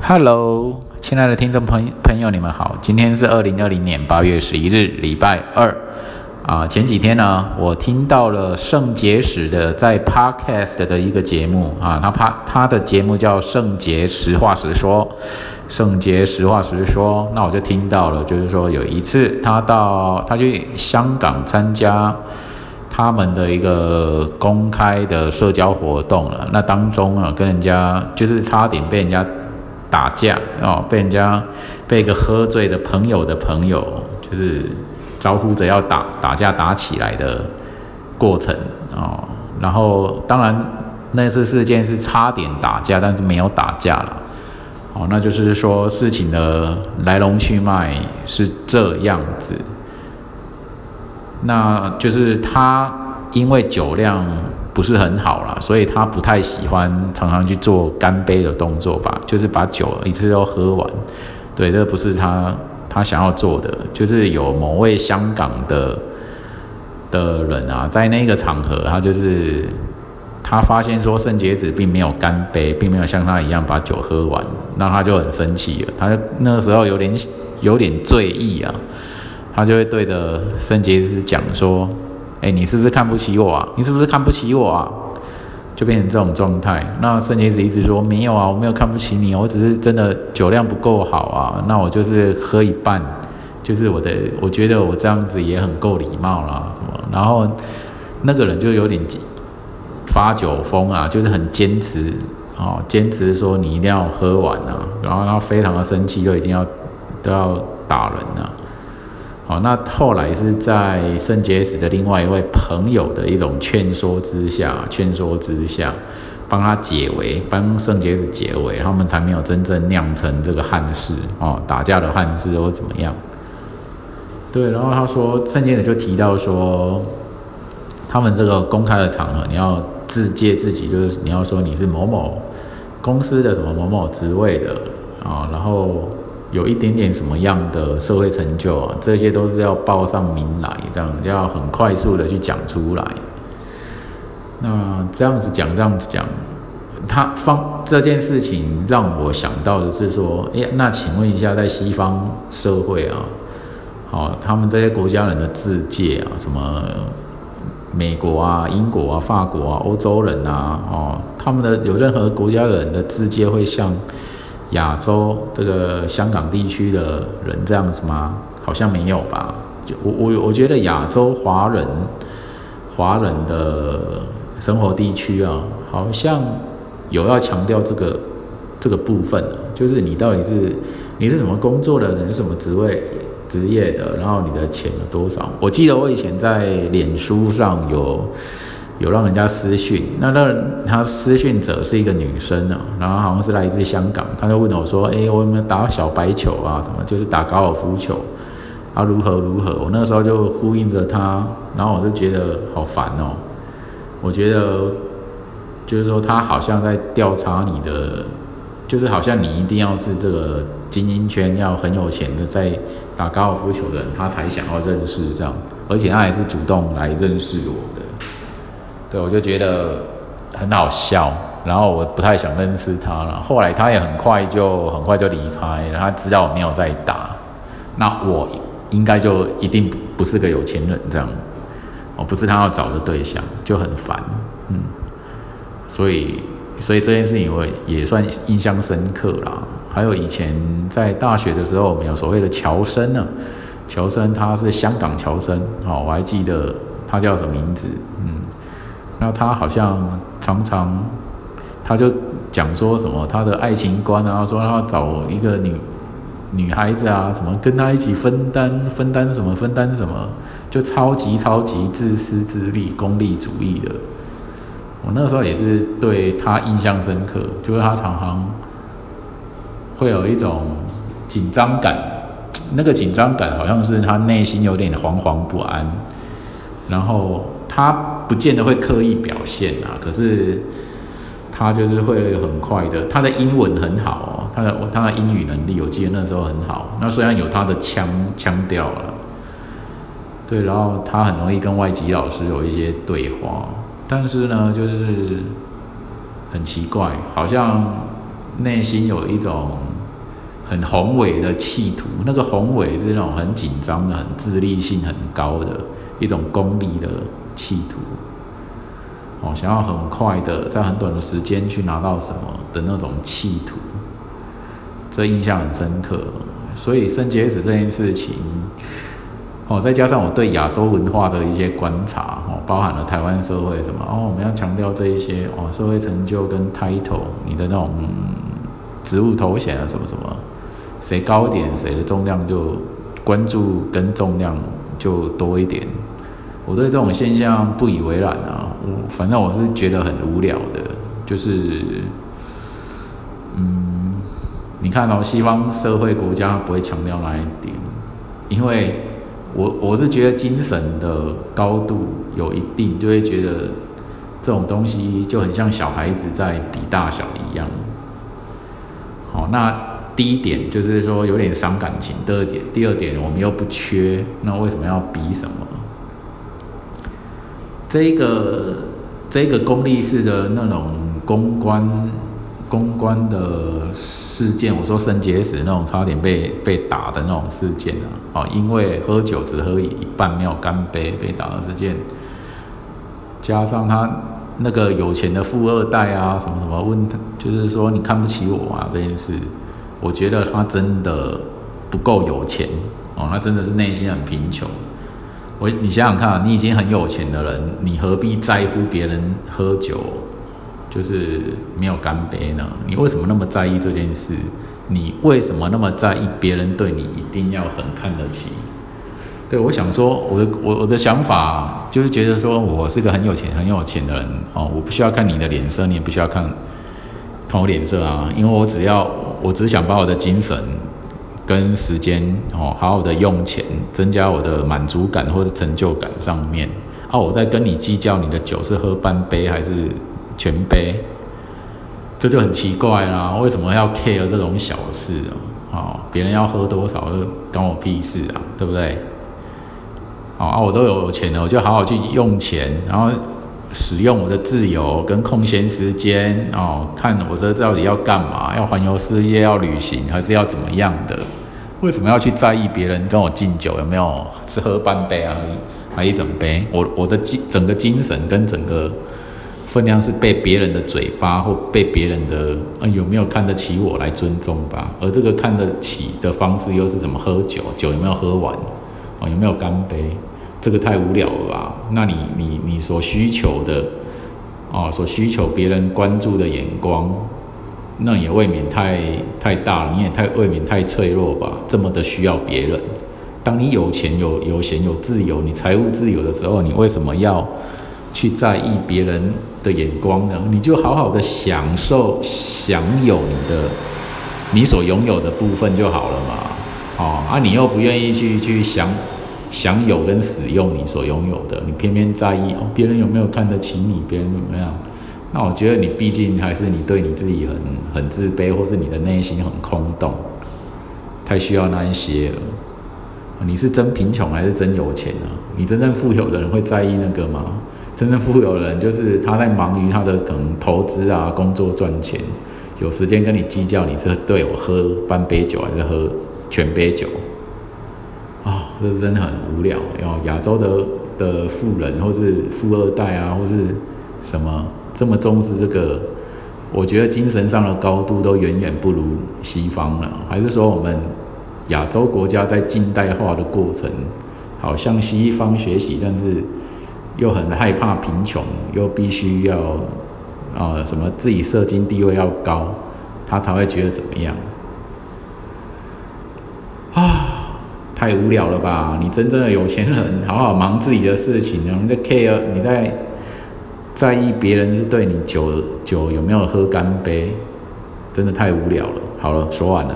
Hello，亲爱的听众朋朋友，你们好。今天是二零二零年八月十一日，礼拜二啊。前几天呢，我听到了圣结石的在 Podcast 的一个节目啊，他他他的节目叫《圣结实话实说》，圣结实话实说。那我就听到了，就是说有一次他到他去香港参加他们的一个公开的社交活动了，那当中啊，跟人家就是差点被人家。打架哦，被人家被一个喝醉的朋友的朋友，就是招呼着要打打架打起来的过程哦。然后当然那次事件是差点打架，但是没有打架了。哦，那就是说事情的来龙去脉是这样子。那就是他因为酒量。不是很好啦，所以他不太喜欢常常去做干杯的动作吧，就是把酒一次都喝完。对，这不是他他想要做的。就是有某位香港的的人啊，在那个场合，他就是他发现说圣洁子并没有干杯，并没有像他一样把酒喝完，那他就很生气了。他那个时候有点有点醉意啊，他就会对着圣洁子讲说。哎，你是不是看不起我啊？你是不是看不起我啊？就变成这种状态。那圣洁子一直说没有啊，我没有看不起你，我只是真的酒量不够好啊。那我就是喝一半，就是我的，我觉得我这样子也很够礼貌啦，什么？然后那个人就有点发酒疯啊，就是很坚持哦，坚持说你一定要喝完啊。然后他非常的生气，就已经要都要打人了。好，那后来是在圣杰斯的另外一位朋友的一种劝说之下，劝说之下，帮他解围，帮圣杰斯解围，他们才没有真正酿成这个憾事哦，打架的憾事或怎么样。对，然后他说，圣杰斯就提到说，他们这个公开的场合，你要自介自己，就是你要说你是某某公司的什么某某职位的啊，然后。有一点点什么样的社会成就啊，这些都是要报上名来，这样要很快速的去讲出来。那这样子讲，这样子讲，他方这件事情让我想到的是说，哎，那请问一下，在西方社会啊，好，他们这些国家人的自介啊，什么美国啊、英国啊、法国啊、欧洲人啊，哦，他们的有任何国家人的自介会像？亚洲这个香港地区的人这样子吗？好像没有吧。就我我我觉得亚洲华人华人的生活地区啊，好像有要强调这个这个部分就是你到底是你是什么工作的，你是什么职位职业的，然后你的钱有多少？我记得我以前在脸书上有。有让人家私讯，那那他私讯者是一个女生啊，然后好像是来自香港，他就问我说：“哎，我有没有打小白球啊？什么就是打高尔夫球啊？如何如何？”我那时候就呼应着他，然后我就觉得好烦哦。我觉得就是说他好像在调查你的，就是好像你一定要是这个精英圈要很有钱的在打高尔夫球的人，他才想要认识这样，而且他也是主动来认识我的。对，我就觉得很好笑，然后我不太想认识他了。后来他也很快就很快就离开了，他知道我没有在打，那我应该就一定不是个有钱人这样，我不是他要找的对象，就很烦，嗯，所以所以这件事情我也算印象深刻啦。还有以前在大学的时候，我们有所谓的乔生呢，乔生他是香港乔生，哦，我还记得他叫什么名字，嗯。那他好像常常，他就讲说什么他的爱情观啊，说他要找一个女女孩子啊，什么跟他一起分担分担什么分担什么，就超级超级自私自利、功利主义的。我那时候也是对他印象深刻，就是他常常会有一种紧张感，那个紧张感好像是他内心有点惶惶不安，然后他。不见得会刻意表现啊，可是他就是会很快的。他的英文很好哦，他的他的英语能力，我记得那时候很好。那虽然有他的腔腔调了，对，然后他很容易跟外籍老师有一些对话，但是呢，就是很奇怪，好像内心有一种很宏伟的企图，那个宏伟是那种很紧张的、很自立性很高的一种功利的企图。哦，想要很快的在很短的时间去拿到什么的那种企图，这印象很深刻。所以肾结石这件事情，哦，再加上我对亚洲文化的一些观察，哦，包含了台湾社会什么，哦，我们要强调这一些，哦，社会成就跟 title，你的那种职务头衔啊，什么什么，谁高一点，谁的重量就关注跟重量就多一点。我对这种现象不以为然啊，我反正我是觉得很无聊的，就是，嗯。你看哦，西方社会国家不会强调那一点，因为我我是觉得精神的高度有一定，就会觉得这种东西就很像小孩子在比大小一样。好，那第一点就是说有点伤感情。第二点，第二点我们又不缺，那为什么要比什么？这个这个功利式的那种公关。公关的事件，我说肾结石那种差点被被打的那种事件啊，哦，因为喝酒只喝一半没有干杯被打的事件，加上他那个有钱的富二代啊，什么什么问他，就是说你看不起我啊这件事，我觉得他真的不够有钱哦，他真的是内心很贫穷。我你想想看，你已经很有钱的人，你何必在乎别人喝酒？就是没有干杯呢？你为什么那么在意这件事？你为什么那么在意别人对你一定要很看得起？对我想说，我的我我的想法就是觉得说我是个很有钱很有钱的人哦，我不需要看你的脸色，你也不需要看看我脸色啊，因为我只要我只想把我的精神跟时间哦好好的用钱，增加我的满足感或者成就感上面啊，我在跟你计较你的酒是喝半杯还是？全杯，这就很奇怪啦！为什么要 care 这种小事啊？哦，别人要喝多少，关我屁事啊？对不对？哦啊，我都有钱了，我就好好去用钱，然后使用我的自由跟空闲时间哦，看我这到底要干嘛？要环游世界，要旅行，还是要怎么样的？为什么要去在意别人跟我敬酒有没有？只喝半杯而已，还一整杯？我我的精整个精神跟整个。分量是被别人的嘴巴或被别人的呃有没有看得起我来尊重吧，而这个看得起的方式又是怎么喝酒？酒有没有喝完？哦，有没有干杯？这个太无聊了吧？那你你你所需求的哦，所需求别人关注的眼光，那也未免太太大了，你也太未免太脆弱吧？这么的需要别人？当你有钱有有闲有自由，你财务自由的时候，你为什么要去在意别人？的眼光呢？你就好好的享受、享有你的你所拥有的部分就好了嘛。哦，啊，你又不愿意去去享享有跟使用你所拥有的，你偏偏在意哦，别人有没有看得起你？别人怎么样？那我觉得你毕竟还是你对你自己很很自卑，或是你的内心很空洞，太需要那一些了。你是真贫穷还是真有钱呢？你真正富有的人会在意那个吗？真正富有的人，就是他在忙于他的可能投资啊、工作赚钱，有时间跟你计较你是对我喝半杯酒还是喝全杯酒啊，这真的很无聊。哦，亚洲的的富人或是富二代啊，或是什么这么重视这个，我觉得精神上的高度都远远不如西方了。还是说我们亚洲国家在近代化的过程，好向西方学习，但是。又很害怕贫穷，又必须要啊什么自己社经地位要高，他才会觉得怎么样啊？太无聊了吧！你真正的有钱人，好好忙自己的事情，你在 care，你在在意别人是对你酒酒有没有喝干杯，真的太无聊了。好了，说完了。